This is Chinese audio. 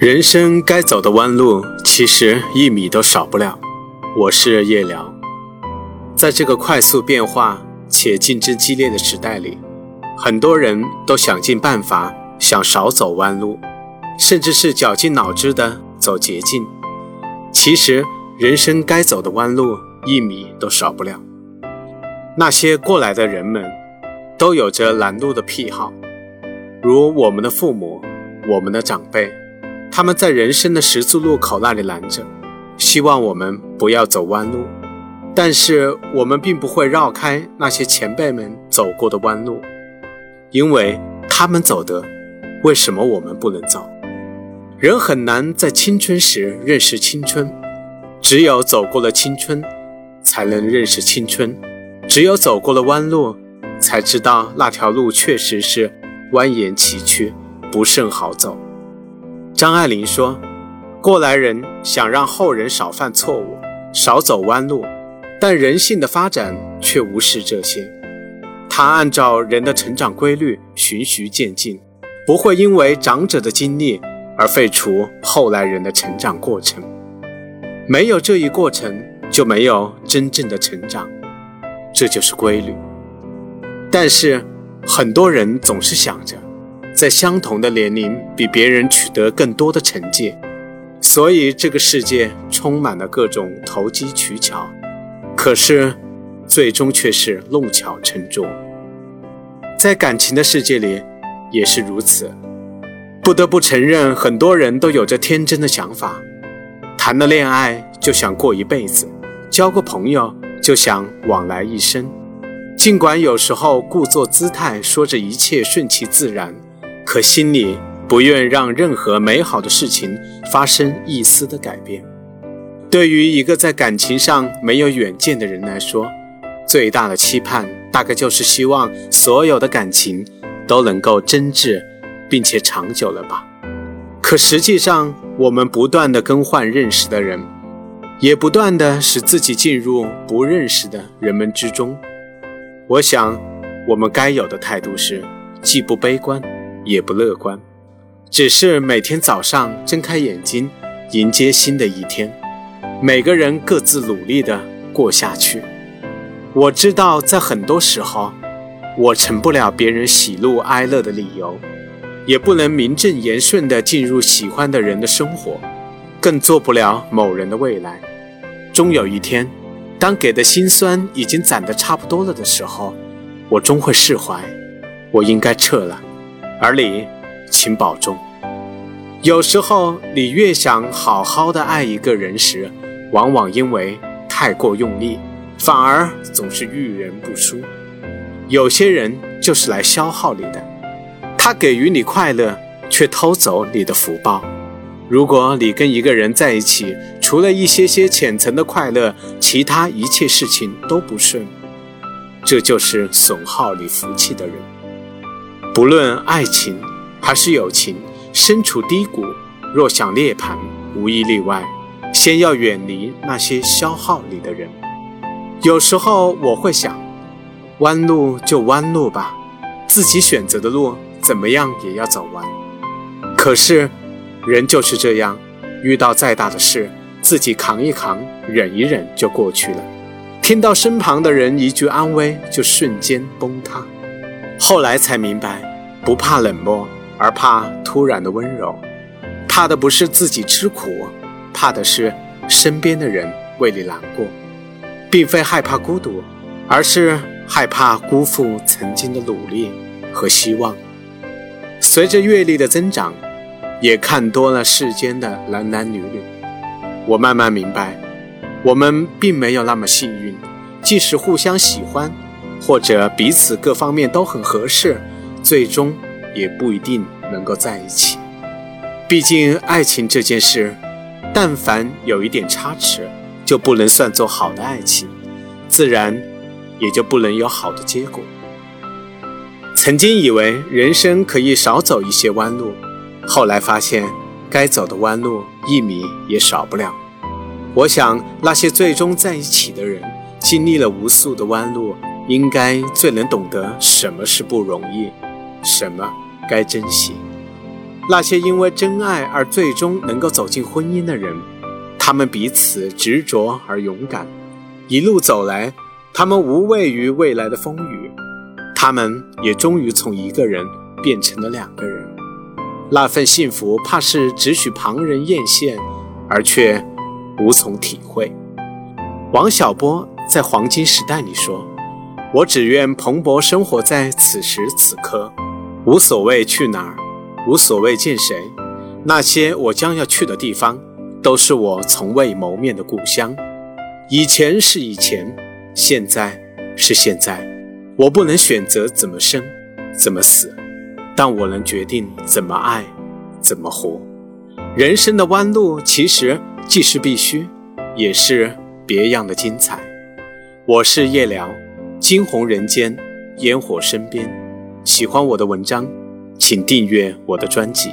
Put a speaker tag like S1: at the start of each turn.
S1: 人生该走的弯路，其实一米都少不了。我是叶辽，在这个快速变化且竞争激烈的时代里，很多人都想尽办法想少走弯路，甚至是绞尽脑汁的走捷径。其实，人生该走的弯路，一米都少不了。那些过来的人们，都有着拦路的癖好，如我们的父母，我们的长辈。他们在人生的十字路口那里拦着，希望我们不要走弯路。但是我们并不会绕开那些前辈们走过的弯路，因为他们走的，为什么我们不能走？人很难在青春时认识青春，只有走过了青春，才能认识青春；只有走过了弯路，才知道那条路确实是蜿蜒崎岖，不甚好走。张爱玲说：“过来人想让后人少犯错误，少走弯路，但人性的发展却无视这些。他按照人的成长规律循序渐进，不会因为长者的经历而废除后来人的成长过程。没有这一过程，就没有真正的成长，这就是规律。但是很多人总是想着。”在相同的年龄，比别人取得更多的成绩，所以这个世界充满了各种投机取巧，可是最终却是弄巧成拙。在感情的世界里也是如此，不得不承认，很多人都有着天真的想法，谈了恋爱就想过一辈子，交个朋友就想往来一生，尽管有时候故作姿态，说着一切顺其自然。可心里不愿让任何美好的事情发生一丝的改变。对于一个在感情上没有远见的人来说，最大的期盼大概就是希望所有的感情都能够真挚，并且长久了吧。可实际上，我们不断的更换认识的人，也不断的使自己进入不认识的人们之中。我想，我们该有的态度是，既不悲观。也不乐观，只是每天早上睁开眼睛，迎接新的一天。每个人各自努力的过下去。我知道，在很多时候，我成不了别人喜怒哀乐的理由，也不能名正言顺的进入喜欢的人的生活，更做不了某人的未来。终有一天，当给的心酸已经攒得差不多了的时候，我终会释怀。我应该撤了。而你，请保重。有时候，你越想好好的爱一个人时，往往因为太过用力，反而总是遇人不淑。有些人就是来消耗你的，他给予你快乐，却偷走你的福报。如果你跟一个人在一起，除了一些些浅层的快乐，其他一切事情都不顺，这就是损耗你福气的人。不论爱情还是友情，身处低谷，若想涅槃，无一例外，先要远离那些消耗你的人。有时候我会想，弯路就弯路吧，自己选择的路，怎么样也要走完。可是，人就是这样，遇到再大的事，自己扛一扛，忍一忍就过去了。听到身旁的人一句安慰，就瞬间崩塌。后来才明白，不怕冷漠，而怕突然的温柔。怕的不是自己吃苦，怕的是身边的人为你难过。并非害怕孤独，而是害怕辜负曾经的努力和希望。随着阅历的增长，也看多了世间的男男女女，我慢慢明白，我们并没有那么幸运。即使互相喜欢。或者彼此各方面都很合适，最终也不一定能够在一起。毕竟爱情这件事，但凡有一点差池，就不能算作好的爱情，自然也就不能有好的结果。曾经以为人生可以少走一些弯路，后来发现该走的弯路一米也少不了。我想那些最终在一起的人，经历了无数的弯路。应该最能懂得什么是不容易，什么该珍惜。那些因为真爱而最终能够走进婚姻的人，他们彼此执着而勇敢，一路走来，他们无畏于未来的风雨，他们也终于从一个人变成了两个人。那份幸福，怕是只许旁人艳羡，而却无从体会。王小波在《黄金时代》里说：“我只愿蓬勃生活在此时此刻，无所谓去哪儿。”无所谓见谁，那些我将要去的地方，都是我从未谋面的故乡。以前是以前，现在是现在。我不能选择怎么生，怎么死，但我能决定怎么爱，怎么活。人生的弯路，其实既是必须，也是别样的精彩。我是夜聊，惊鸿人间，烟火身边。喜欢我的文章。请订阅我的专辑。